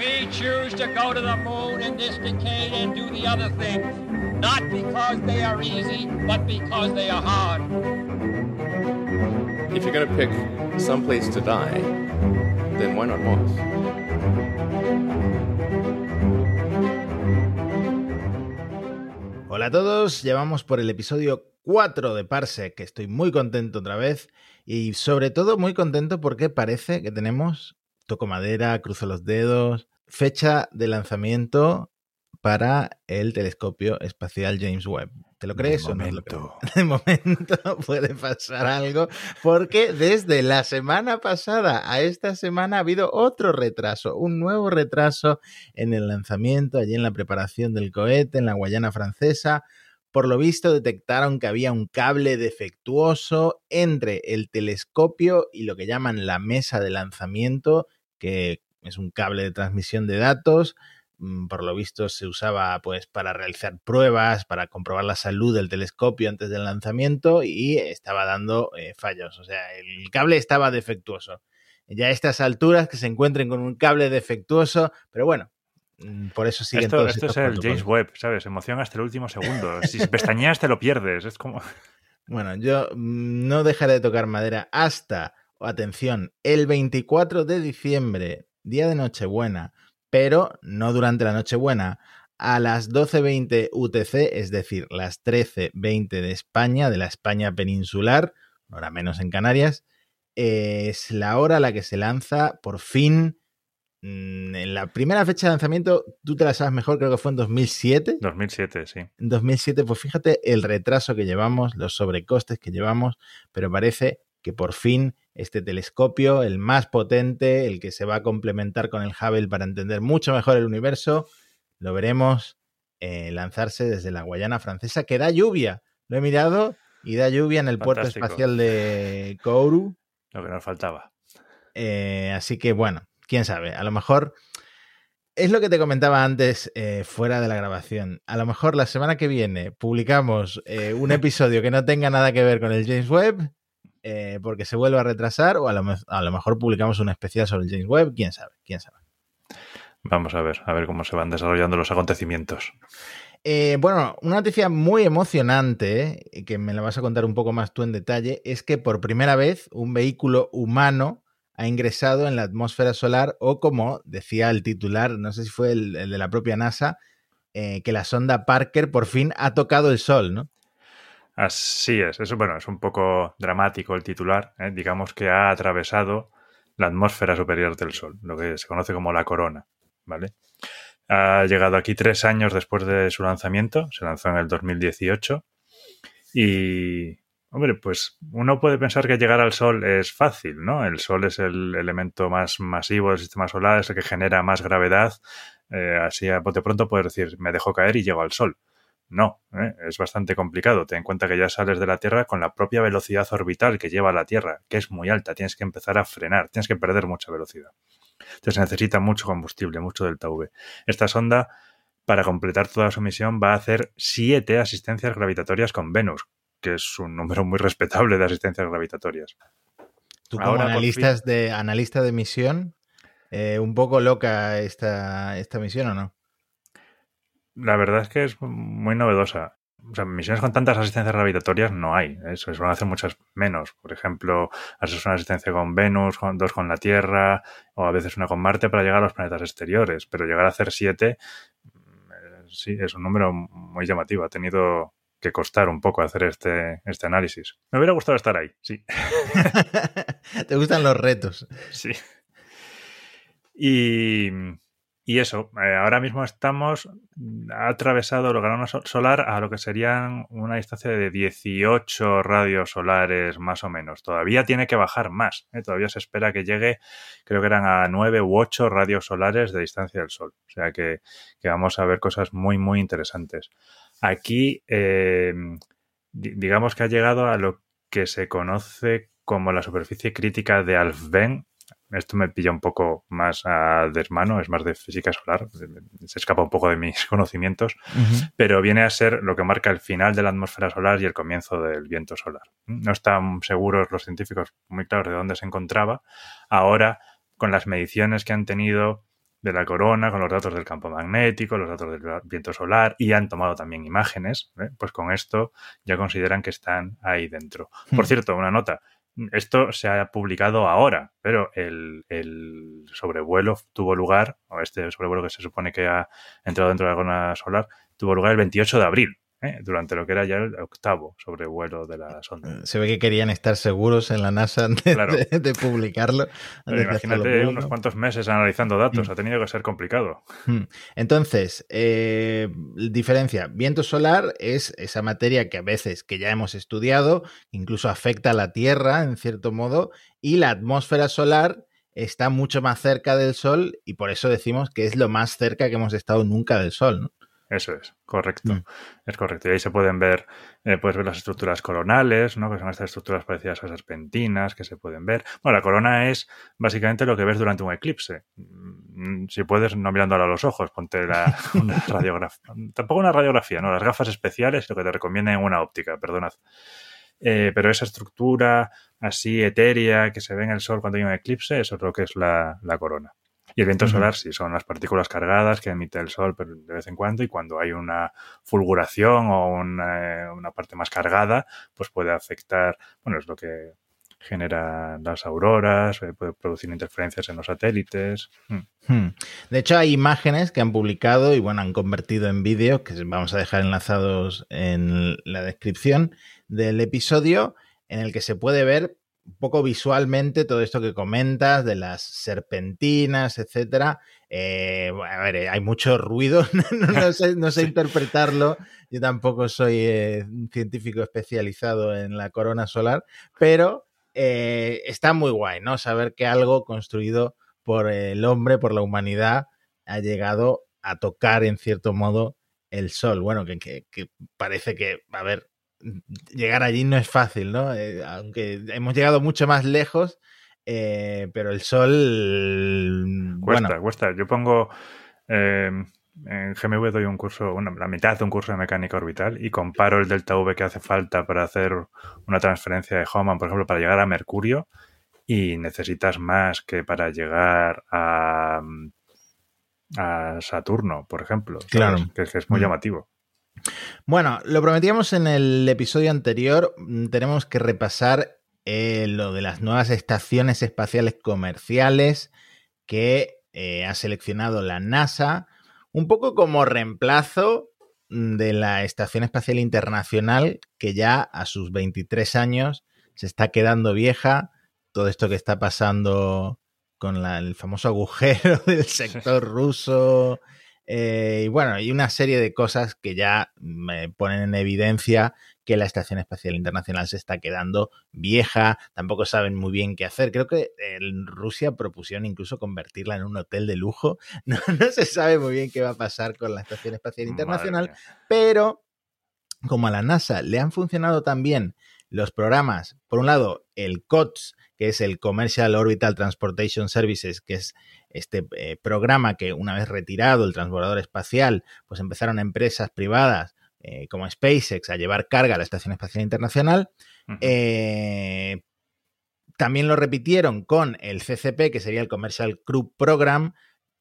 We choose to go to the moon in this decade and do the other things, not because they are easy, but because they are hard. If you're going to pick some place to die, then why not Mars? Hola a todos, llevamos por el episodio 4 de Parsec, que estoy muy contento otra vez y sobre todo muy contento porque parece que tenemos, toco madera, cruzo los dedos, fecha de lanzamiento para el telescopio espacial James Webb. ¿Te lo crees o no? De momento puede pasar algo porque desde la semana pasada a esta semana ha habido otro retraso, un nuevo retraso en el lanzamiento, allí en la preparación del cohete, en la Guayana francesa. Por lo visto detectaron que había un cable defectuoso entre el telescopio y lo que llaman la mesa de lanzamiento, que es un cable de transmisión de datos. Mm, por lo visto se usaba pues para realizar pruebas, para comprobar la salud del telescopio antes del lanzamiento y estaba dando eh, fallos. O sea, el cable estaba defectuoso. Ya a estas alturas que se encuentren con un cable defectuoso, pero bueno, mm, por eso siguen esto, todos Esto es el. James Webb, ¿sabes? Emoción hasta el último segundo. Si pestañeas te lo pierdes. Es como... Bueno, yo mm, no dejaré de tocar madera hasta, atención, el 24 de diciembre, día de Nochebuena, pero no durante la Nochebuena, a las 12.20 UTC, es decir, las 13.20 de España, de la España peninsular, hora menos en Canarias, es la hora a la que se lanza por fin. mm, En la primera fecha de lanzamiento, tú te la sabes mejor, creo que fue en 2007. 2007, sí. En 2007, pues fíjate el retraso que llevamos, los sobrecostes que llevamos, pero parece que por fin este telescopio, el más potente, el que se va a complementar con el Hubble para entender mucho mejor el universo, lo veremos eh, lanzarse desde la Guayana francesa, que da lluvia. Lo he mirado y da lluvia en el puerto espacial de Kourou. Lo que nos faltaba. Eh, así que bueno, quién sabe, a lo mejor es lo que te comentaba antes eh, fuera de la grabación. A lo mejor la semana que viene publicamos eh, un episodio que no tenga nada que ver con el James Webb, eh, porque se vuelve a retrasar, o a lo, me- a lo mejor publicamos un especial sobre el James Webb, quién sabe, quién sabe. Vamos a ver, a ver cómo se van desarrollando los acontecimientos. Eh, bueno, una noticia muy emocionante, eh, que me la vas a contar un poco más tú en detalle, es que por primera vez un vehículo humano ha ingresado en la atmósfera solar o como decía el titular, no sé si fue el, el de la propia NASA, eh, que la sonda Parker por fin ha tocado el Sol, ¿no? Así es, eso bueno, es un poco dramático el titular, ¿eh? digamos que ha atravesado la atmósfera superior del Sol, lo que se conoce como la corona, ¿vale? Ha llegado aquí tres años después de su lanzamiento, se lanzó en el 2018 y, hombre, pues uno puede pensar que llegar al Sol es fácil, ¿no? El Sol es el elemento más masivo del sistema solar, es el que genera más gravedad, eh, así a bote pronto puedes decir, me dejo caer y llego al Sol. No, ¿eh? es bastante complicado. Ten en cuenta que ya sales de la Tierra con la propia velocidad orbital que lleva la Tierra, que es muy alta. Tienes que empezar a frenar, tienes que perder mucha velocidad. Entonces necesita mucho combustible, mucho delta V. Esta sonda, para completar toda su misión, va a hacer siete asistencias gravitatorias con Venus, que es un número muy respetable de asistencias gravitatorias. Tú como Ahora, por analistas de, analista de misión, eh, un poco loca esta, esta misión o no? La verdad es que es muy novedosa. O sea, misiones con tantas asistencias gravitatorias no hay. Eso, se van a hacer muchas menos. Por ejemplo, haces una asistencia con Venus, con- dos con la Tierra, o a veces una con Marte para llegar a los planetas exteriores. Pero llegar a hacer siete, eh, sí, es un número muy llamativo. Ha tenido que costar un poco hacer este, este análisis. Me hubiera gustado estar ahí, sí. ¿Te gustan los retos? Sí. Y, y eso, eh, ahora mismo estamos, ha atravesado el grano so- solar a lo que serían una distancia de 18 radios solares más o menos. Todavía tiene que bajar más, ¿eh? todavía se espera que llegue, creo que eran a 9 u 8 radios solares de distancia del Sol. O sea que, que vamos a ver cosas muy, muy interesantes. Aquí, eh, di- digamos que ha llegado a lo que se conoce como la superficie crítica de Alfvén. Esto me pilla un poco más a desmano, es más de física solar, se escapa un poco de mis conocimientos, pero viene a ser lo que marca el final de la atmósfera solar y el comienzo del viento solar. No están seguros los científicos muy claros de dónde se encontraba. Ahora, con las mediciones que han tenido de la corona con los datos del campo magnético, los datos del viento solar y han tomado también imágenes, ¿eh? pues con esto ya consideran que están ahí dentro. Por hmm. cierto, una nota, esto se ha publicado ahora, pero el, el, sobrevuelo tuvo lugar, o este sobrevuelo que se supone que ha entrado dentro de la corona solar, tuvo lugar el 28 de abril. ¿Eh? durante lo que era ya el octavo sobrevuelo de la sonda. Eh, se ve que querían estar seguros en la NASA antes de, publicarlo. imagínate unos cuantos meses analizando datos, mm. ha tenido que ser complicado. Mm. Entonces, eh, diferencia, viento solar es esa materia que a veces que ya hemos estudiado, incluso afecta a la Tierra en cierto modo, y la atmósfera solar está mucho más cerca del Sol y por eso decimos que es lo más cerca que hemos estado nunca del Sol. ¿no? Eso es, correcto. Mm. Es correcto. Y ahí se pueden ver, eh, puedes ver las estructuras coronales, ¿no? Que son estas estructuras parecidas a serpentinas que se pueden ver. Bueno, la corona es básicamente lo que ves durante un eclipse. Mm, si puedes, no mirándola a los ojos, ponte la, una radiografía. Tampoco una radiografía, ¿no? Las gafas especiales, lo que te recomienda en una óptica, perdonad. Eh, pero esa estructura así etérea que se ve en el sol cuando hay un eclipse, eso es lo que es la corona. Y el viento solar sí, son las partículas cargadas que emite el sol de vez en cuando y cuando hay una fulguración o una, una parte más cargada, pues puede afectar, bueno, es lo que genera las auroras, eh, puede producir interferencias en los satélites. Mm. Hmm. De hecho, hay imágenes que han publicado y bueno, han convertido en vídeo, que vamos a dejar enlazados en la descripción del episodio, en el que se puede ver un poco visualmente todo esto que comentas de las serpentinas, etcétera. Eh, a ver, eh, hay mucho ruido, no, sé, interpretarlo. Yo tampoco soy eh, un científico especializado en la corona solar, pero está muy guay, ¿no? Saber que algo construido por el hombre, por la humanidad, ha llegado a tocar en cierto modo el sol. Bueno, que, que parece que, a ver, llegar allí no es fácil, ¿no? Eh, aunque hemos llegado mucho más lejos, eh, pero el sol... Cuesta, cuesta. Yo pongo... Em, en GMV doy un curso, bueno, la mitad de un curso de mecánica orbital y comparo el delta V que hace falta para hacer una transferencia de Hohmann, por ejemplo, para llegar a Mercurio y necesitas más que para llegar a, a Saturno, por ejemplo. Claro. Que, que, es muy mm. llamativo. Bueno, lo prometíamos en el episodio anterior, mm, tenemos que repasar eh, lo de las nuevas estaciones espaciales comerciales que eh, ha seleccionado la NASA, un poco como reemplazo mm, de la Estación Espacial Internacional, que ya a sus 23 años se está quedando vieja. Todo esto que está pasando con el famoso agujero del sector ruso, eh, y bueno, hay una serie de cosas que ya me ponen en evidencia que la Estación Espacial Internacional se está quedando vieja, tampoco saben muy bien qué hacer. Creo que en Rusia propusieron incluso convertirla en un hotel de lujo. No, se sabe muy bien qué va a pasar con la Estación Espacial Internacional, pero como a la NASA le han funcionado también los programas, por un lado, el COTS, que es el Commercial Orbital Transportation Services, que es este eh, programa que una vez retirado el transbordador espacial, pues empezaron empresas privadas eh, como SpaceX a llevar carga a la Estación Espacial Internacional. Eh, también lo repitieron con el CCP, que sería el Commercial Crew Program,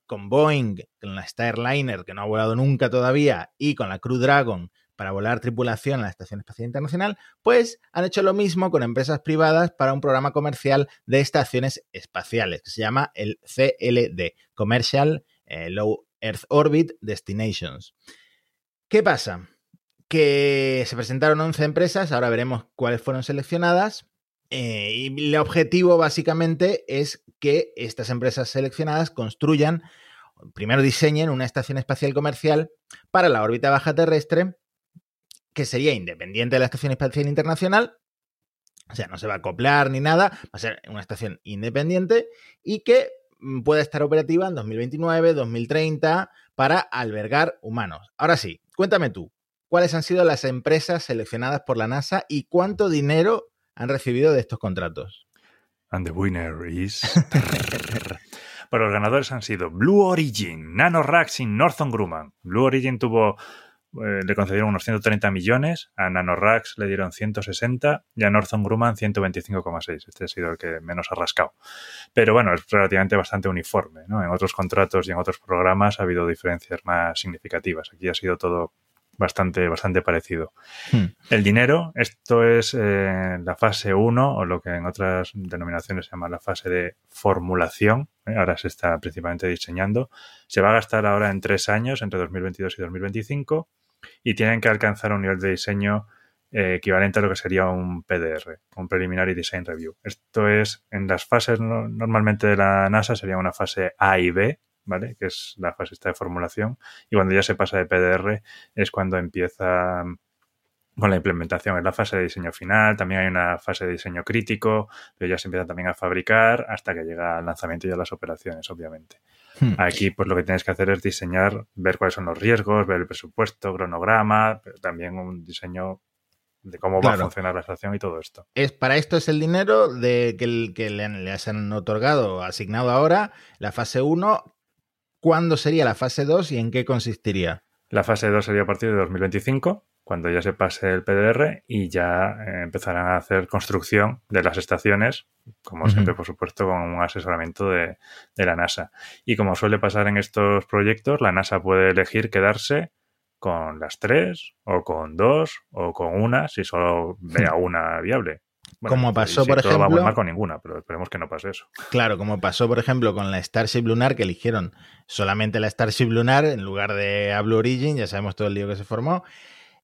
con Boeing, con la Starliner, que no ha volado nunca todavía, y con la Crew Dragon, para volar tripulación a la Estación Espacial Internacional, pues han hecho lo mismo con empresas privadas para un programa comercial de estaciones espaciales, que se llama el CLD, Commercial eh, Low Earth Orbit Destinations. ¿Qué pasa? Que se presentaron 11 empresas, ahora veremos cuáles fueron seleccionadas. Eh, y el objetivo básicamente es que estas empresas seleccionadas construyan, primero diseñen una estación espacial comercial para la órbita baja terrestre que sería independiente de la Estación Espacial Internacional, o sea, no se va a acoplar ni nada, va a ser una estación independiente y que mm, pueda estar operativa en 2029, 2030 para albergar humanos. Ahora sí, cuéntame tú, ¿cuáles han sido las empresas seleccionadas por la NASA y cuánto dinero han recibido de estos contratos? And the winner is... bueno, los ganadores han sido Blue Origin, NanoRax y Northrop Grumman. Blue Origin tuvo eh, le concedieron unos 130 millones, a NanoRax le dieron 160 y a Grumman 125,6. Este ha sido el que menos ha rascado. Pero bueno, es relativamente bastante uniforme. ¿no? En otros contratos y en otros programas ha habido diferencias más significativas. Aquí ha sido todo bastante, bastante parecido. Hmm. El dinero, esto es eh, la fase 1 o lo que en otras denominaciones se llama la fase de formulación. ¿eh? Ahora se está principalmente diseñando. Se va a gastar ahora en tres años, entre 2022 y 2025, y tienen que alcanzar un nivel de diseño eh, equivalente a lo que sería un PDR, un Preliminary Design Review. Esto es, en las fases no- normalmente de la NASA sería una fase A y B, ¿vale? Que es la fase esta de formulación. Y cuando ya se pasa de PDR es cuando empieza mm, con la implementación. En la fase de diseño final también hay una fase de diseño crítico, pero ya se empieza también a fabricar hasta que llega al lanzamiento y a las operaciones, obviamente. Hmm. Aquí, pues lo que tienes que hacer es diseñar, ver cuáles son los riesgos, ver el presupuesto, cronograma, pero también un diseño de cómo va a funcionar la estación y todo esto. Es, para esto es el dinero de que, el- que le, han- le han otorgado, asignado ahora, la fase 1. ¿Cuándo sería la fase 2 y en qué consistiría? La fase 2 sería a partir de 2025, cuando ya se pase el PDR y ya eh, empezarán a hacer construcción de las estaciones, como siempre, por supuesto, con un asesoramiento de, de la NASA. Y como suele pasar en estos proyectos, la NASA puede elegir quedarse con las tres, o con dos, o con una, si solo vea una viable. Como y pasó, si por todo va ejemplo- mal con ninguna, pero esperemos que no pase eso. Claro, como pasó, por ejemplo, con la Starship Lunar, que eligieron solamente la Starship Lunar en lugar de a Blue Origin, ya sabemos todo el lío que se formó.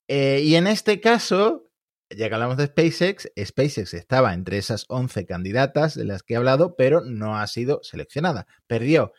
Eh, y en este caso, ya que hablamos de SpaceX, SpaceX estaba entre esas 11 candidatas de las que he hablado, pero no ha sido seleccionada. Perdió.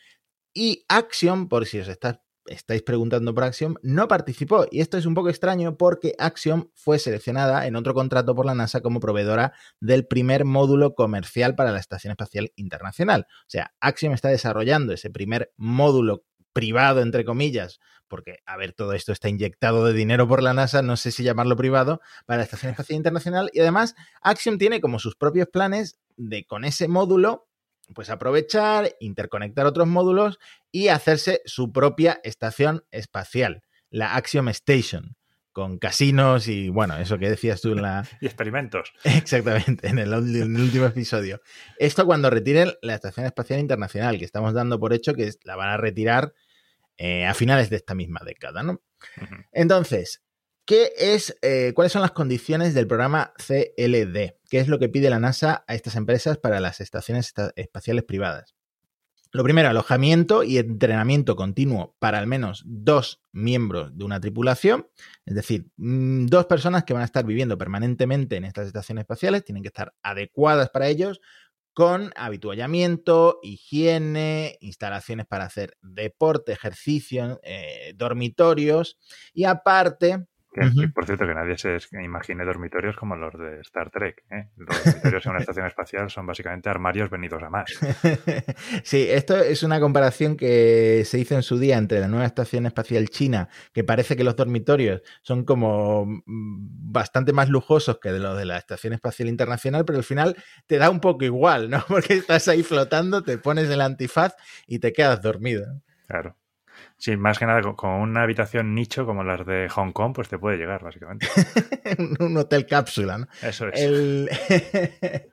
Y Axiom, por si os está- estáis preguntando por Axiom, no participó. Y esto es un poco extraño porque Axiom fue seleccionada en otro contrato por la NASA como proveedora del primer módulo comercial para la Estación Espacial Internacional. O sea, Axiom está desarrollando ese primer módulo privado, entre comillas, porque, a ver, todo esto está inyectado de dinero por la NASA, no sé si llamarlo privado, para la Estación Espacial Internacional. Y además, Axiom tiene como sus propios planes de con ese módulo, pues aprovechar, interconectar otros módulos y hacerse su propia estación espacial, la Axiom Station, con casinos y, bueno, eso que decías tú en la, Y experimentos. Exactamente, en el, ul- en el último episodio. Esto cuando retiren la Estación Espacial Internacional, que estamos dando por hecho que la van a retirar eh, a finales de esta misma década, ¿no? Entonces, ¿qué es, eh, ¿cuáles son las condiciones del programa CLD? ¿Qué es lo que pide la NASA a estas empresas para las estaciones esta- espaciales privadas? Lo primero, alojamiento y entrenamiento continuo para al menos dos miembros de una tripulación, es decir, mm, dos personas que van a estar viviendo permanentemente en estas estaciones espaciales, tienen que estar adecuadas para ellos, con habituallamiento, higiene, instalaciones para hacer deporte, ejercicio, eh, dormitorios y aparte... Que. Por cierto, que nadie se imagine dormitorios como los de Star Trek. ¿eh? Los dormitorios en una estación espacial son básicamente armarios venidos a más. sí, esto es una comparación que se hizo en su día entre la nueva estación espacial china, que parece que los dormitorios son como mm, bastante más lujosos que de los de la estación espacial internacional, pero al final te da un poco igual, ¿no? Porque estás ahí flotando, te pones el antifaz y te quedas dormido. Claro. Sí, más que nada con, una habitación nicho como las de Hong Kong, pues te puede llegar, básicamente. un un hotel cápsula, ¿no? Eso es. El-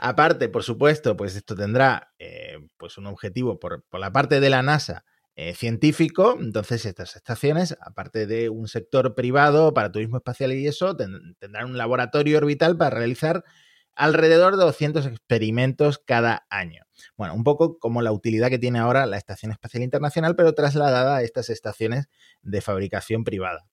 Aparte, por supuesto, pues esto tendrá eh, pues un objetivo por, por la parte de la NASA eh, científico. Entonces, estas estaciones, aparte de un sector privado para turismo espacial y eso, ten- tendrán un laboratorio orbital para realizar alrededor de 200 experimentos cada año. Bueno, un poco como la utilidad que tiene ahora la Estación Espacial Internacional, pero trasladada a estas estaciones de fabricación privada.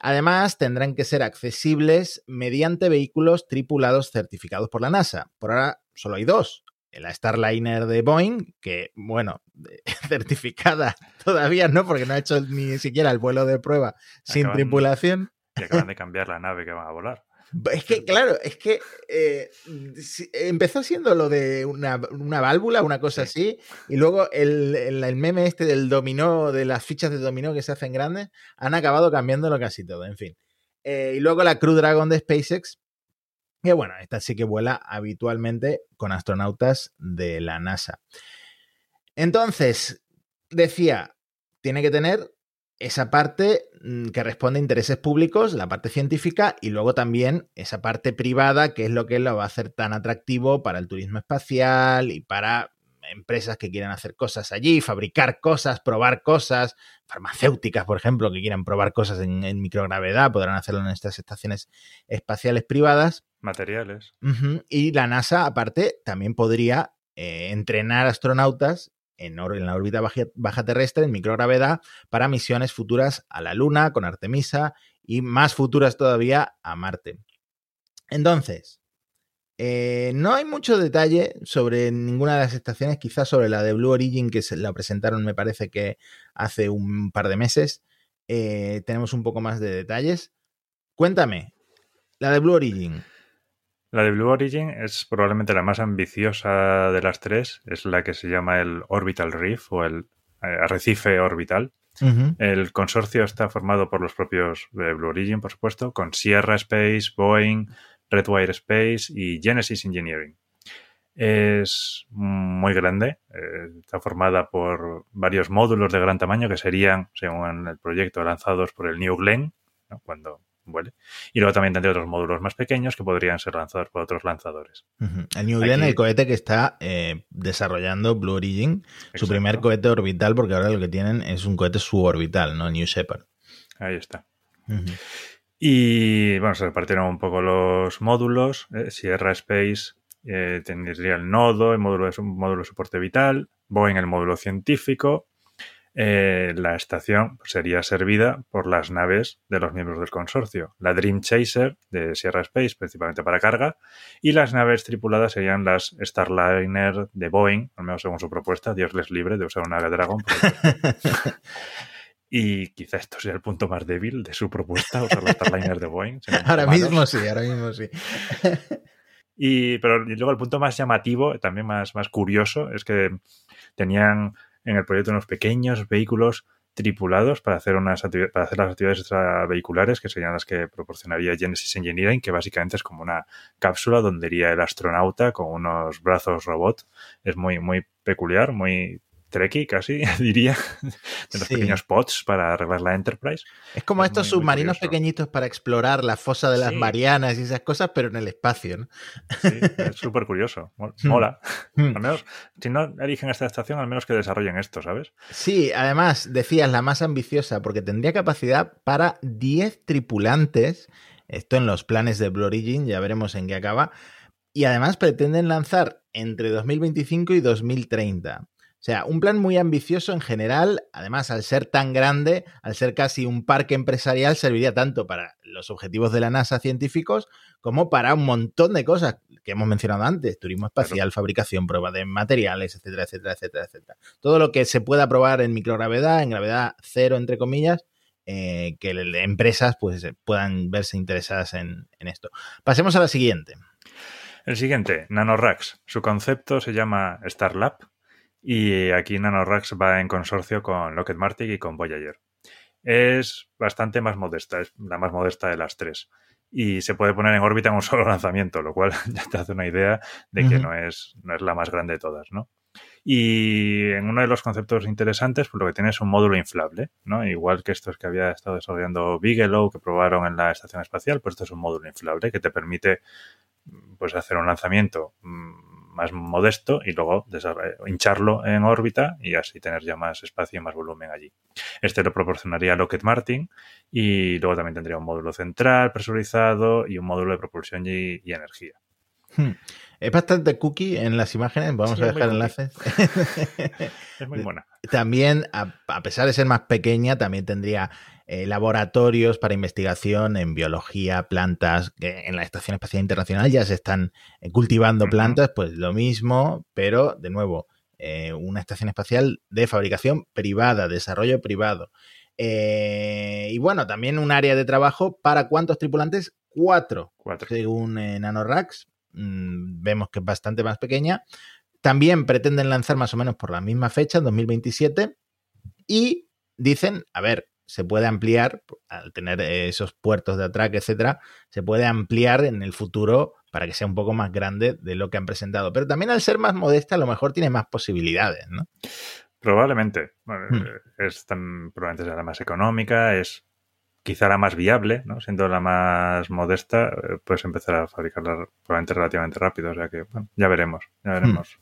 Además, tendrán que ser accesibles mediante vehículos tripulados certificados por la NASA. Por ahora solo hay dos. La Starliner de Boeing, que, bueno, certificada todavía no, porque no ha hecho ni siquiera el vuelo de prueba sin Acaban- tripulación. Y acaban de cambiar la nave que van a volar. Es que, claro, es que eh, empezó siendo lo de una, una válvula, una cosa así, y luego el, el- el meme este del dominó, de las fichas de dominó que se hacen grandes, han acabado cambiándolo casi todo, en fin. Eh, y luego la Crew Dragon de SpaceX, que bueno, esta sí que vuela habitualmente con astronautas de la NASA. Entonces, decía, tiene que tener esa parte que responde a intereses públicos, la parte científica, y luego también esa parte privada, que es lo que lo va a hacer tan atractivo para el turismo espacial y para empresas que quieran hacer cosas allí, fabricar cosas, probar cosas, farmacéuticas, por ejemplo, que quieran probar cosas en, en microgravedad, podrán hacerlo en estas estaciones espaciales privadas. Materiales. Y la NASA, aparte, también podría eh, entrenar astronautas en, la órbita baja, baja terrestre, en microgravedad, para misiones futuras a la Luna con Artemisa y más futuras todavía a Marte. Entonces, eh, no hay mucho detalle sobre ninguna de las estaciones, quizás sobre la de Blue Origin, que se la presentaron, me parece que hace un par de meses. Eh, tenemos un poco más de detalles. Cuéntame, la de Blue Origin. La de Blue Origin es probablemente la más ambiciosa de las tres. Es la que se llama el Orbital Reef o el eh, arrecife orbital. El consorcio está formado por los propios de Blue Origin, por supuesto, con Sierra Space, Boeing, Redwire Space y Genesis Engineering. Es muy grande, eh, está formada por varios módulos de gran tamaño que serían, según el proyecto, lanzados por el New Glenn, ¿no? cuando vuele. Y luego también tendría otros módulos más pequeños que podrían ser lanzados por otros lanzadores. El New Glenn, Aquí- el cohete que está eh, desarrollando Blue Origin, su primer cohete orbital, porque ahora lo que tienen es un cohete suborbital, ¿no? New Shepard. Ahí está. Y bueno, se repartieron un poco los módulos. eh, Sierra Space eh, tendría el nodo, el módulo de, su- módulo de soporte vital, Boeing el módulo científico. Eh, la estación sería servida por las naves de los miembros del consorcio. La Dream Chaser de Sierra Space, principalmente para carga, y las naves tripuladas serían las Starliner de Boeing, al menos según su propuesta. Dios les libre de usar una Dragon. y quizá esto sea el punto más débil de su propuesta, usar las Starliner de Boeing. Ahora mismo sí, ahora mismo sí. Y, pero y luego el punto más llamativo, también más, más curioso, es que tenían en el proyecto unos pequeños vehículos tripulados para hacer, unas para hacer las actividades extravehiculares, que serían las que proporcionaría Genesis Engineering, que básicamente es como una cápsula donde iría el astronauta con unos brazos robot. Es muy, muy peculiar, muy trekkie casi, diría, de los Sí. pequeños pods para arreglar la Enterprise. Es como Es estos muy, submarinos pequeñitos para explorar la fosa de las Sí. Marianas y esas cosas, pero en el espacio, ¿no? Sí, es súper curioso. Hmm. Mola. Hmm. Al menos, si no eligen esta estación, al menos que desarrollen esto, ¿sabes? Sí, además, decías la más ambiciosa, porque tendría capacidad para 10 tripulantes. Esto en los planes de Blue Origin, ya veremos en qué acaba. Y además pretenden lanzar entre 2025 y 2030. O sea, un plan muy ambicioso en general. Además, al ser tan grande, al ser casi un parque empresarial, serviría tanto para los objetivos de la NASA científicos como para un montón de cosas que hemos mencionado antes. Turismo espacial, fabricación, prueba de materiales, etcétera, etcétera, etcétera, etcétera todo lo que se pueda probar en microgravedad, en gravedad cero, entre comillas, eh, que le- empresas pues, puedan verse interesadas en, en esto. Pasemos a la siguiente. El siguiente, NanoRacks. Su concepto se llama Starlab y aquí NanoRacks va en consorcio con Lockheed Martin y con Voyager. Es bastante más modesta, es la más modesta de las tres. Y se puede poner en órbita en un solo lanzamiento, lo cual ya te hace una idea de que no, es, no es la más grande de todas, ¿no? Y en uno de los conceptos interesantes, pues lo que tiene es un módulo inflable, ¿no? Igual que estos que había estado desarrollando Bigelow, que probaron en la estación espacial, pues esto es un módulo inflable que te permite pues hacer un lanzamiento mm, más modesto y luego hincharlo en órbita y así tener ya más espacio y más volumen allí. Este lo proporcionaría Lockheed Martin y luego también tendría un módulo central presurizado y un módulo de propulsión y, y energía. Hmm. Es bastante cookie en las imágenes, vamos Sí, a dejar enlaces. Es muy buena. también, a, a pesar de ser más pequeña, también tendría eh, laboratorios para investigación en biología, plantas, que en la Estación Espacial Internacional ya se están eh, cultivando plantas, pues lo mismo, pero de nuevo, eh, una estación espacial de fabricación privada, desarrollo privado. Eh, y bueno, también un área de trabajo para cuántos tripulantes? Cuatro, Cuatro. según eh, NanoRacks. Mm, vemos que es bastante más pequeña. También pretenden lanzar más o menos por la misma fecha, en 2027. Y dicen, a ver, se puede ampliar, al tener eh, esos puertos de atraque, etcétera, se puede ampliar en el futuro para que sea un poco más grande de lo que han presentado. Pero también al ser más modesta, a lo mejor tiene más posibilidades, ¿no? Probablemente. Hmm. eh, Es tan, probablemente será la más económica, es quizá la más viable, ¿no? siendo la más modesta, eh, puedes empezar a fabricarla probablemente relativamente rápido. O sea que, bueno, ya veremos, ya veremos.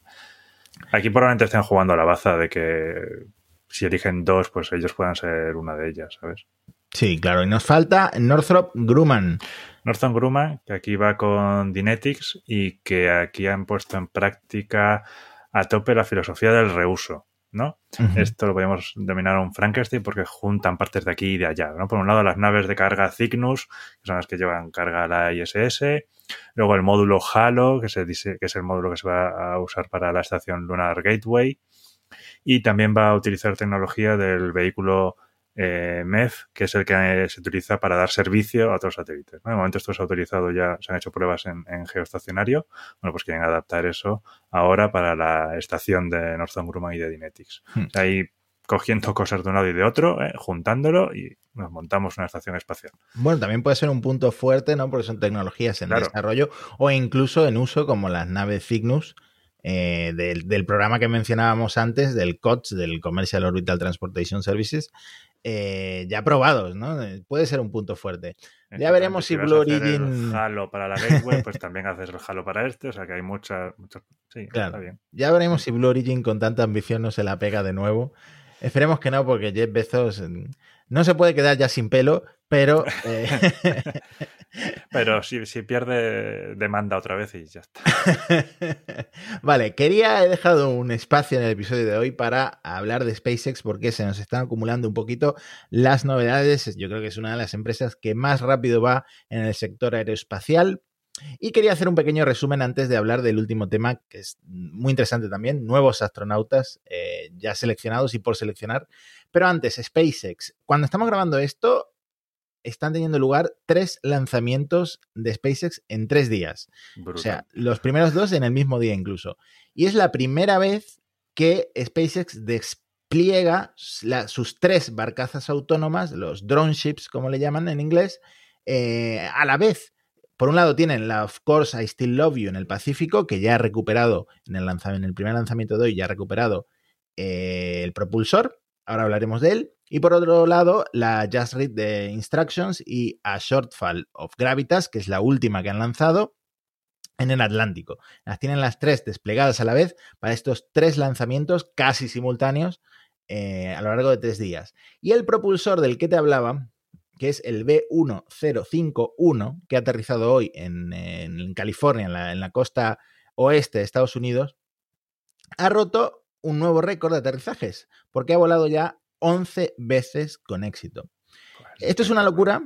Aquí probablemente estén jugando a la baza de que si eligen dos, pues ellos puedan ser una de ellas, ¿sabes? Sí, claro. Y nos falta Northrop Grumman. Northrop Grumman, que aquí va con Dynetics y que aquí han puesto en práctica a tope la filosofía del reuso. ¿no? Esto lo podemos denominar un Frankenstein porque juntan partes de aquí y de allá, ¿no? Por un lado las naves de carga Cygnus, que son las que llevan carga a la ISS, luego el módulo Halo, que, se dice, que es el módulo que se va a usar para la estación Lunar Gateway, y también va a utilizar tecnología del vehículo eh, MEF, que es el que se utiliza para dar servicio a otros satélites. ¿no? De momento esto se ha utilizado ya, se han hecho pruebas en, geoestacionario. Bueno, pues quieren adaptar eso ahora para la estación de Northern Grumman y de Dynetics. Hmm. ahí cogiendo cosas de un lado y de otro, ¿eh? juntándolo y nos montamos una estación espacial. Bueno, también puede ser un punto fuerte, ¿no? Porque son tecnologías en desarrollo o incluso en uso como las naves Cygnus, eh, del, programa que mencionábamos antes, del COTS, del Commercial Orbital Transportation Services, eh, ya probados, ¿no? Eh, puede ser un punto fuerte. Ya veremos si, Blue Origin. Halo para la gateway, pues también haces el Halo para este, o sea que hay muchas. Sí, está bien. Ya veremos si Blue Origin con tanta ambición no se la pega de nuevo. Esperemos que no, porque Jeff Bezos mm, no se puede quedar ya sin pelo, pero. Eh, pero si, si, pierde, demanda otra vez y ya está. vale, quería, he dejado un espacio en el episodio de hoy para hablar de SpaceX porque se nos están acumulando un poquito las novedades. Yo creo que es una de las empresas que más rápido va en el sector aeroespacial. Y quería hacer un pequeño resumen antes de hablar del último tema, que es muy interesante también, nuevos astronautas eh, ya seleccionados y por seleccionar. Pero antes, SpaceX. Cuando estamos grabando esto, están teniendo lugar tres lanzamientos de SpaceX en tres días. O sea, los primeros dos en el mismo día incluso. Y es la primera vez que SpaceX despliega sus tres barcazas autónomas, los drone ships, como le llaman en inglés, eh, a la vez. Por un lado tienen la Of Course I Still Love You en el Pacífico, que ya ha recuperado en el, primer lanzamiento de hoy, ya ha recuperado eh, el propulsor. Ahora hablaremos de él. Y por otro lado, la Just Read de Instructions y A Shortfall of Gravitas, que es la última que han lanzado en el Atlántico. Las tienen las tres desplegadas a la vez para estos tres lanzamientos casi simultáneos eh, a lo largo de tres días. Y el propulsor del que te hablaba que es el B1051, que ha aterrizado hoy en, California, en la, costa oeste de Estados Unidos, ha roto un nuevo récord de aterrizajes, porque ha volado ya 11 veces con éxito. Esto es una locura,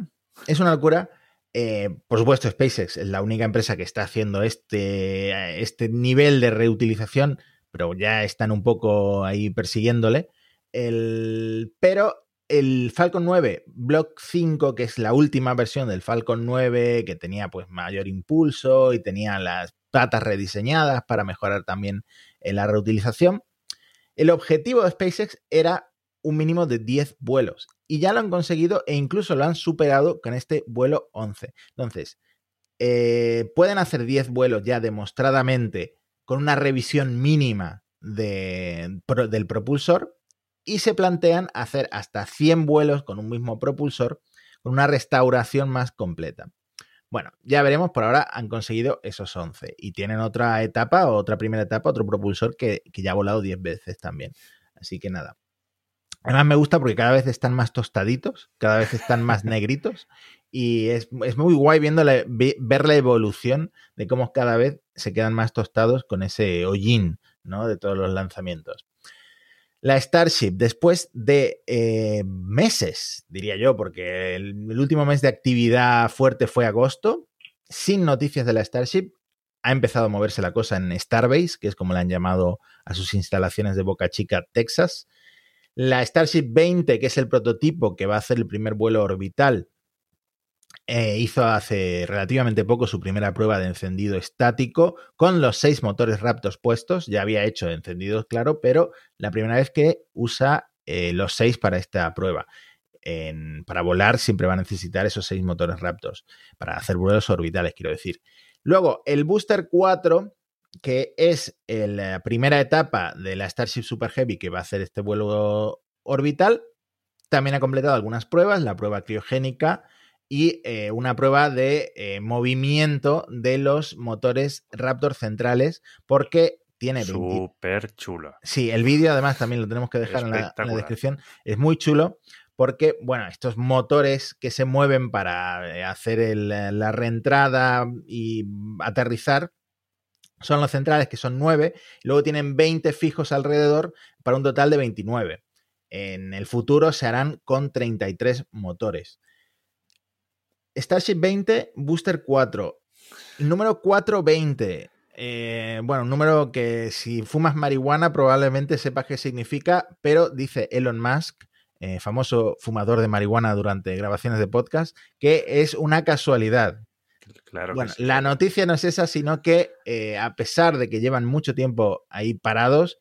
es una locura. Eh, por supuesto, SpaceX es la única empresa que está haciendo este, este nivel de reutilización, pero ya están un poco ahí persiguiéndole. El, pero el Falcon 9 Block 5, que es la última versión del Falcon 9, que tenía pues mayor impulso y tenía las patas rediseñadas para mejorar también eh, la reutilización. El objetivo de SpaceX era un mínimo de 10 vuelos y ya lo han conseguido e incluso lo han superado con este vuelo 11. Entonces, eh, pueden hacer 10 vuelos ya demostradamente con una revisión mínima del propulsor y se plantean hacer hasta 100 vuelos con un mismo propulsor con una restauración más completa. Bueno, ya veremos, por ahora han conseguido esos 11 y tienen otra etapa, otra primera etapa, otro propulsor que, ya ha volado 10 veces también. Así que nada. Además me gusta porque cada vez están más tostaditos, cada vez están más negritos y es, muy guay viendo ver la evolución de cómo cada vez se quedan más tostados con ese hollín ¿no? de todos los lanzamientos. La Starship, después de eh, meses, diría yo, porque el, último mes de actividad fuerte fue agosto, sin noticias de la Starship, ha empezado a moverse la cosa en Starbase, que es como le han llamado a sus instalaciones de Boca Chica, Texas. La Starship 20, que es el prototipo que va a hacer el primer vuelo orbital eh, hizo hace relativamente poco su primera prueba de encendido estático con los seis motores Raptors puestos. Ya había hecho encendidos, claro, pero la primera vez que usa eh, los seis para esta prueba. para volar siempre va a necesitar esos seis motores Raptors para hacer vuelos orbitales, quiero decir. Luego, el Booster 4, que es la primera etapa de la Starship Super Heavy que va a hacer este vuelo orbital, también ha completado algunas pruebas, la prueba criogénica y eh, una prueba de eh, movimiento de los motores Raptor centrales, porque tiene... 20 Súper chulo. Sí, el vídeo además también lo tenemos que dejar en la, en la Espectacular. descripción. Es muy chulo porque, bueno, estos motores que se mueven para eh, hacer el- la reentrada y aterrizar son los centrales, que son 9, y luego tienen 20 fijos alrededor para un total de 29. En el futuro se harán con 33 motores. Starship 20, Booster 4. El número 420. eh, bueno, un número que si fumas marihuana probablemente sepas qué significa, pero dice Elon Musk, eh, famoso fumador de marihuana durante grabaciones de podcast, que es una casualidad. Claro Bueno, sí. la noticia no es esa, sino que eh, a pesar de que llevan mucho tiempo ahí parados,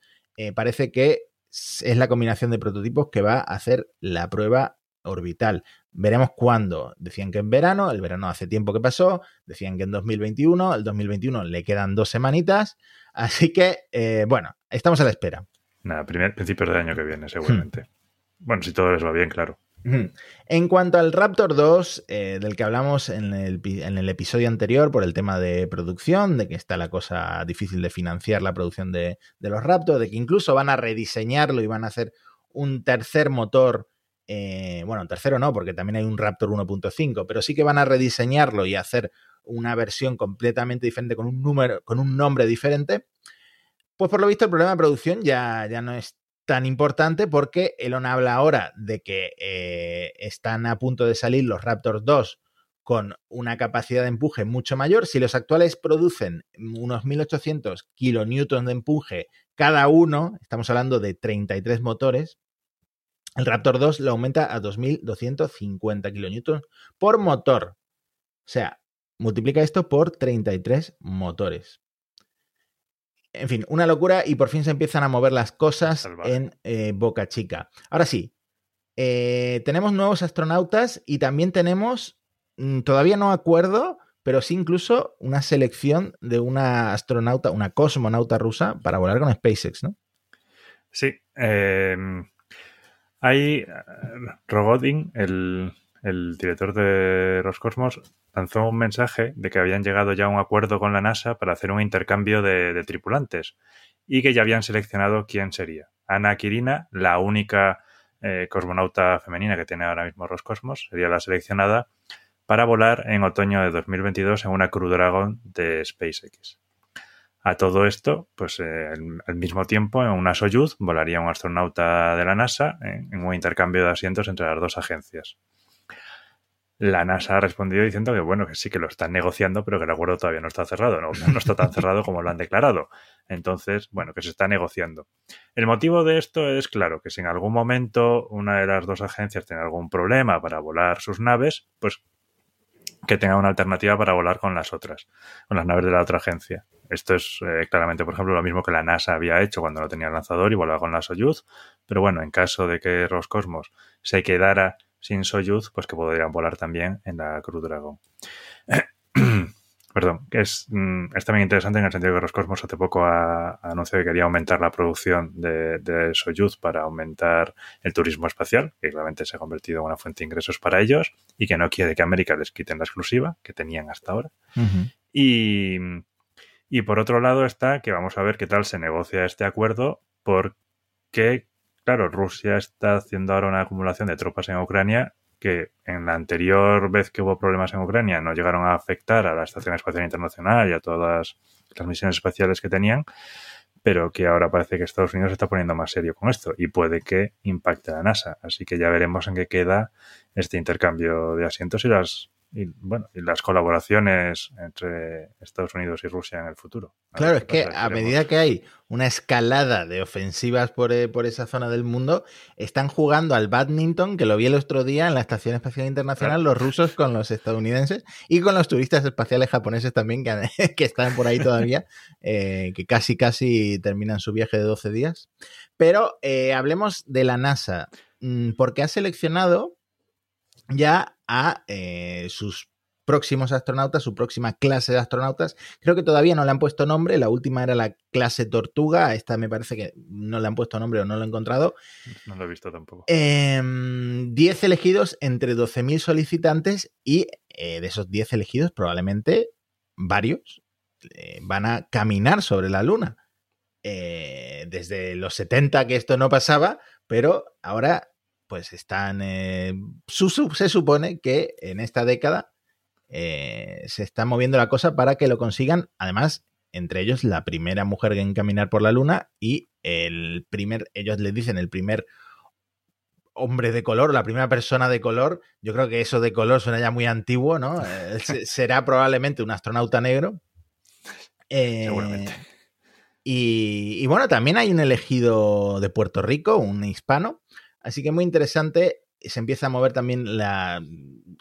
parece que es la combinación de prototipos que va a hacer la prueba orbital. Veremos cuándo. Decían que en verano, el verano hace tiempo que pasó, decían que en 2021, el 2021 le quedan dos semanitas, así que, eh, bueno, estamos a la espera. Nada, primer, principios del año que viene, seguramente. Bueno, si todo les va bien, claro. Ujú. En cuanto al Raptor 2, eh, del que hablamos en el, en el episodio anterior por el tema de producción, de que está la cosa difícil de financiar la producción de, de los Raptor, de que incluso van a rediseñarlo y van a hacer un tercer motor, eh, bueno, tercero no, porque también hay un Raptor 1.5, pero sí que van a rediseñarlo y hacer una versión completamente diferente con un número, con un nombre diferente. Pues por lo visto el problema de producción ya, ya no es tan importante porque Elon habla ahora de que eh, están a punto de salir los Raptors 2 con una capacidad de empuje mucho mayor. Si los actuales producen unos 1800 kilonewtons de empuje cada uno, estamos hablando de 33 motores, el Raptor 2 lo aumenta a 2250 kilonewtons por motor. O sea, multiplica esto por 33 motores. En fin, una locura y por fin se empiezan a mover las cosas Salvaje. en eh, Boca Chica. Ahora sí, eh, tenemos nuevos astronautas y también tenemos, mm, todavía no acuerdo, pero sí incluso una selección de una astronauta, una cosmonauta rusa para volar con SpaceX, ¿no? Sí. eh, hay. eh, Rogodin, el, director de Roscosmos, lanzó un mensaje de que habían llegado ya a un acuerdo con la NASA para hacer un intercambio de, de tripulantes y que ya habían seleccionado quién sería. Ana Kirina, la única eh, cosmonauta femenina que tiene ahora mismo Roscosmos, sería la seleccionada para volar en otoño de 2022 en una Crew Dragon de SpaceX. A todo esto, pues eh, al, mismo tiempo, en una Soyuz volaría un astronauta de la NASA en, en un intercambio de asientos entre las dos agencias. La NASA ha respondido diciendo que bueno, que sí que lo están negociando, pero que el acuerdo todavía no está cerrado, no está tan cerrado como lo han declarado. Entonces, bueno, que se está negociando. El motivo de esto es claro, que si en algún momento una de las dos agencias tiene algún problema para volar sus naves, pues que tenga una alternativa para volar con las otras, con las naves de la otra agencia. Esto es eh, claramente, por ejemplo, lo mismo que la NASA había hecho cuando no tenía el lanzador y volaba con la Soyuz, pero bueno, en caso de que Roscosmos se quedara sin Soyuz, pues que podrían volar también en la Crew Dragon. Perdón, es, mm, es también interesante en el sentido que Roscosmos hace poco ha, ha anunciado que quería aumentar la producción de, de Soyuz para aumentar el turismo espacial, que claramente se ha convertido en una fuente de ingresos para ellos, y que no quiere que América les quiten la exclusiva que tenían hasta ahora. Y, y por otro lado está que vamos a ver qué tal se negocia este acuerdo, porque, claro, Rusia está haciendo ahora una acumulación de tropas en Ucrania que en la anterior vez que hubo problemas en Ucrania no llegaron a afectar a la Estación Espacial Internacional y a todas las misiones espaciales que tenían, pero que ahora parece que Estados Unidos se está poniendo más serio con esto y puede que impacte a la NASA. Así que ya veremos en qué queda este intercambio de asientos y las y, bueno, y las colaboraciones entre Estados Unidos y Rusia en el futuro. Claro, es que a medida que hay una escalada de ofensivas por, eh, por esa zona del mundo, están jugando al badminton, que lo vi el otro día en la Estación Espacial Internacional, los rusos con los estadounidenses y con los turistas espaciales japoneses también, que, que están por ahí todavía, eh, que casi, casi terminan su viaje de 12 días. Pero eh, hablemos de la NASA, mm, porque ha seleccionado ya a eh, sus próximos astronautas, su próxima clase de astronautas. Creo que todavía no le han puesto nombre, la última era la clase Tortuga, esta me parece que no le han puesto nombre o no lo he encontrado. No lo he visto tampoco. 10 em, elegidos entre 12.000 solicitantes y eh, de esos 10 elegidos probablemente varios eh, van a caminar sobre la Luna. Eh, desde los 70 que esto no pasaba, pero ahora pues están, eh, se supone que en esta década eh, se está moviendo la cosa para que lo consigan, además, entre ellos la primera mujer en caminar por la luna y el primer, ellos le dicen el primer hombre de color, la primera persona de color, yo creo que eso de color suena ya muy antiguo, ¿no? Eh, será probablemente un astronauta negro. Seguramente. Y, y, bueno, también hay un elegido de Puerto Rico, un hispano, Así que muy interesante. Se empieza a mover también la.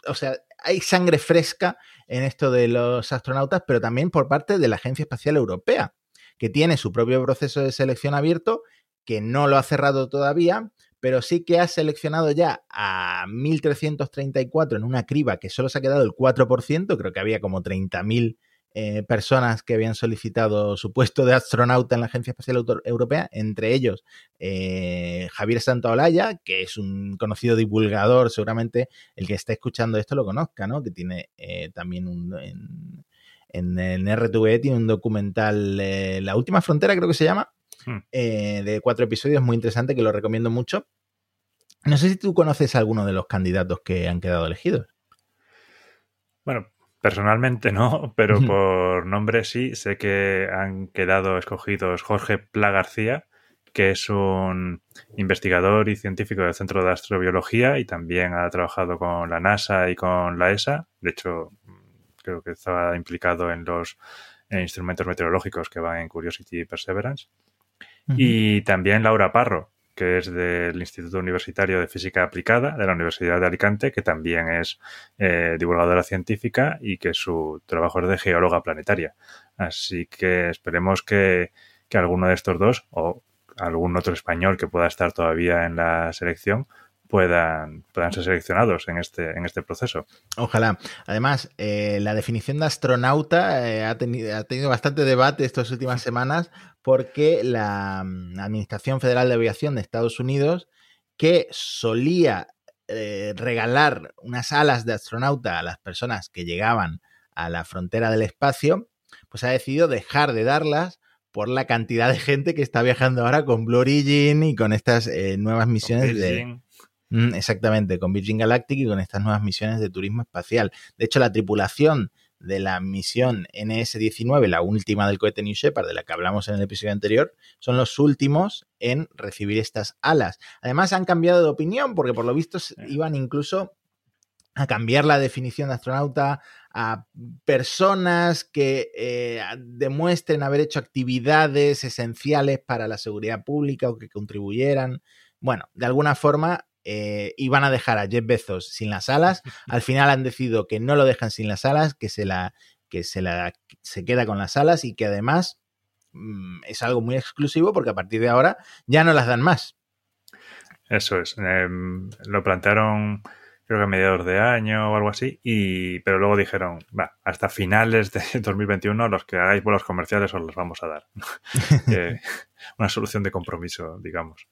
O sea, hay sangre fresca en esto de los astronautas, pero también por parte de la Agencia Espacial Europea, que tiene su propio proceso de selección abierto, que no lo ha cerrado todavía, pero sí que ha seleccionado ya a 1.334 en una criba que solo se ha quedado el 4%, creo que había como 30.000 eh, personas que habían solicitado su puesto de astronauta en la Agencia Espacial Europea, entre ellos eh, Javier Santaolalla, que es un conocido divulgador, seguramente el que está escuchando esto lo conozca, ¿no? Que tiene eh, también un... En, en, RTV tiene un documental, La Última Frontera creo que se llama, hmm. de cuatro episodios, muy interesante, que lo recomiendo mucho. No sé si tú conoces a alguno de los candidatos que han quedado elegidos. Bueno, Personalmente no, pero por nombre sí. Sé que han quedado escogidos Jorge Pla García, que es un investigador y científico del Centro de Astrobiología y también ha trabajado con la NASA y con la ESA. De hecho, creo que estaba implicado en los instrumentos meteorológicos que van en Curiosity y Perseverance. Y también Laura Parro, que es del Instituto Universitario de Física Aplicada de la Universidad de Alicante, que también es eh, divulgadora científica y que su trabajo es de geóloga planetaria. Así que esperemos que, que alguno de estos dos o algún otro español que pueda estar todavía en la selección puedan, puedan ser seleccionados en este, en este proceso. Ojalá. Además, eh, la definición de astronauta eh, ha, tenido, ha tenido bastante debate estas últimas semanas porque la mm, Administración Federal de Aviación de Estados Unidos, que solía eh, regalar unas alas de astronauta a las personas que llegaban a la frontera del espacio, pues ha decidido dejar de darlas por la cantidad de gente que está viajando ahora con Blue Origin y con estas nuevas misiones de Mm, exactamente, con Virgin Galactic y con estas nuevas misiones de turismo espacial. De hecho, la tripulación de la misión NS-19, la última del cohete New Shepard, de la que hablamos en el episodio anterior, son los últimos en recibir estas alas. Además, han cambiado de opinión porque por lo visto iban incluso a cambiar la definición de astronauta a personas que eh, demuestren haber hecho actividades esenciales para la seguridad pública o que contribuyeran. Bueno, de alguna forma eh, iban a dejar a Jeff Bezos sin las alas. Al final han decidido que no lo dejan sin las alas, que se la que se la se queda con las alas y que además mm, es algo muy exclusivo porque a partir de ahora ya no las dan más. Eso es. Em, lo plantearon creo que a mediados de año o algo así, y, pero luego dijeron, va, hasta finales de 2021 los que hagáis vuelos comerciales os los vamos a dar. una solución de compromiso, digamos.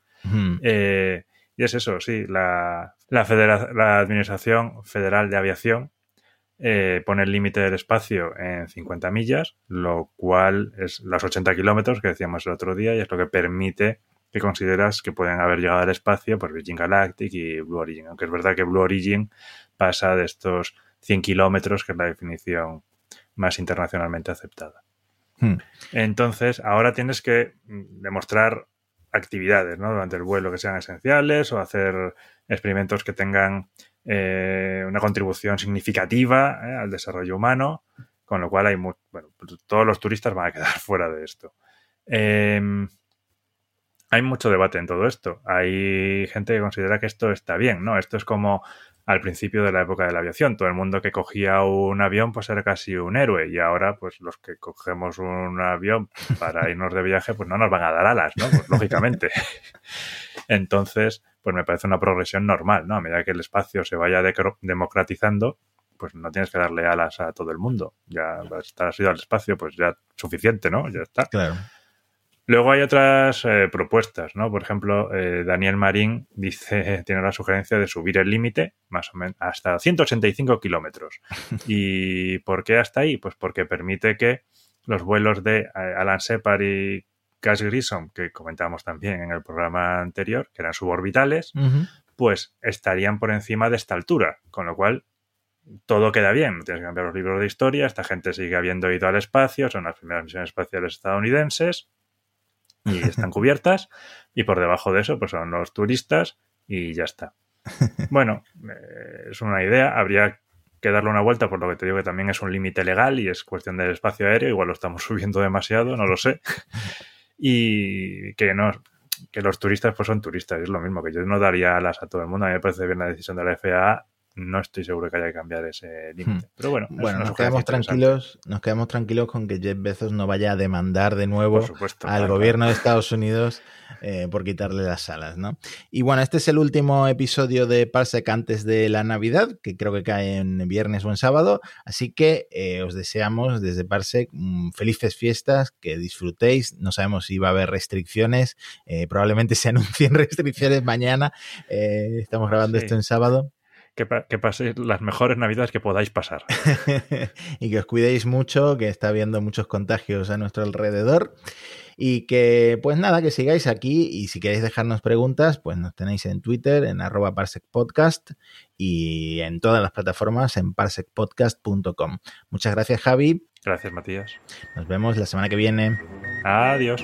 eh, y es eso, sí, la, la, la Administración Federal de Aviación eh, pone el límite del espacio en 50 millas, lo cual es los 80 kilómetros que decíamos el otro día y es lo que permite que consideras que pueden haber llegado al espacio por Virgin Galactic y Blue Origin. Aunque es verdad que Blue Origin pasa de estos 100 kilómetros, que es la definición más internacionalmente aceptada. Hmm. Entonces, ahora tienes que demostrar actividades durante el vuelo que sean esenciales o hacer experimentos que tengan eh, una contribución significativa eh, al desarrollo humano, con lo cual hay bueno, pues todos los turistas van a quedar fuera de esto. Em, hay mucho debate en todo esto. Hay gente que considera que esto está bien, ¿no? Esto es como al principio de la época de la aviación. Todo el mundo que cogía un avión pues era casi un héroe y ahora pues los que cogemos un avión para irnos de viaje pues no nos van a dar alas, ¿no? Pues lógicamente. Entonces, pues me parece una progresión normal, ¿no? A medida que el espacio se vaya democratizando, pues no tienes que darle alas a todo el mundo. Ya has ido al espacio, pues ya suficiente, ¿no? Ya está. Claro. Luego hay otras eh, propuestas, ¿no? Por ejemplo, eh, Daniel Marín dice, tiene la sugerencia de subir el límite, más o menos, hasta 185 kilómetros. ¿Y por qué hasta ahí? Pues porque permite que los vuelos de eh, Alan Shepard y Gas Grissom, que comentamos también en el programa anterior, que eran suborbitales, pues estarían por encima de esta altura, con lo cual todo queda bien, no tienes que cambiar los libros de historia, esta gente sigue habiendo ido al espacio, son las primeras misiones espaciales estadounidenses y están cubiertas, y por debajo de eso pues son los turistas y ya está. Bueno, eh, es una idea, habría que darle una vuelta, por lo que te digo que también es un límite legal y es cuestión del espacio aéreo, igual lo estamos subiendo demasiado, no lo sé. Y que no, que los turistas pues son turistas, es lo mismo, que yo no daría alas a todo el mundo, a mí me parece bien la decisión de la FAA no estoy seguro que haya que cambiar ese límite. Hmm. Pero bueno, bueno nos quedamos tranquilos, nos quedamos tranquilos con que Jeff Bezos no vaya a demandar de nuevo al gobierno de Estados Unidos eh, por quitarle las salas, ¿no? Y bueno, este es el último episodio de Parsec antes de la Navidad, que creo que cae en viernes o en sábado, así que eh, os deseamos desde Parsec mm, felices fiestas, que disfrutéis, no sabemos si va a haber restricciones, eh, probablemente se anuncien restricciones mañana, estamos grabando esto en sábado que, paséis las mejores navidades que podáis pasar. y que os cuidéis mucho, que está habiendo muchos contagios a nuestro alrededor. Y que, pues nada, que sigáis aquí y si queréis dejarnos preguntas, pues nos tenéis en Twitter, en arroba parsecpodcast y en todas las plataformas en parsecpodcast.com. Muchas gracias, Javi. Gracias, Matías. Nos vemos la semana que viene. Adiós.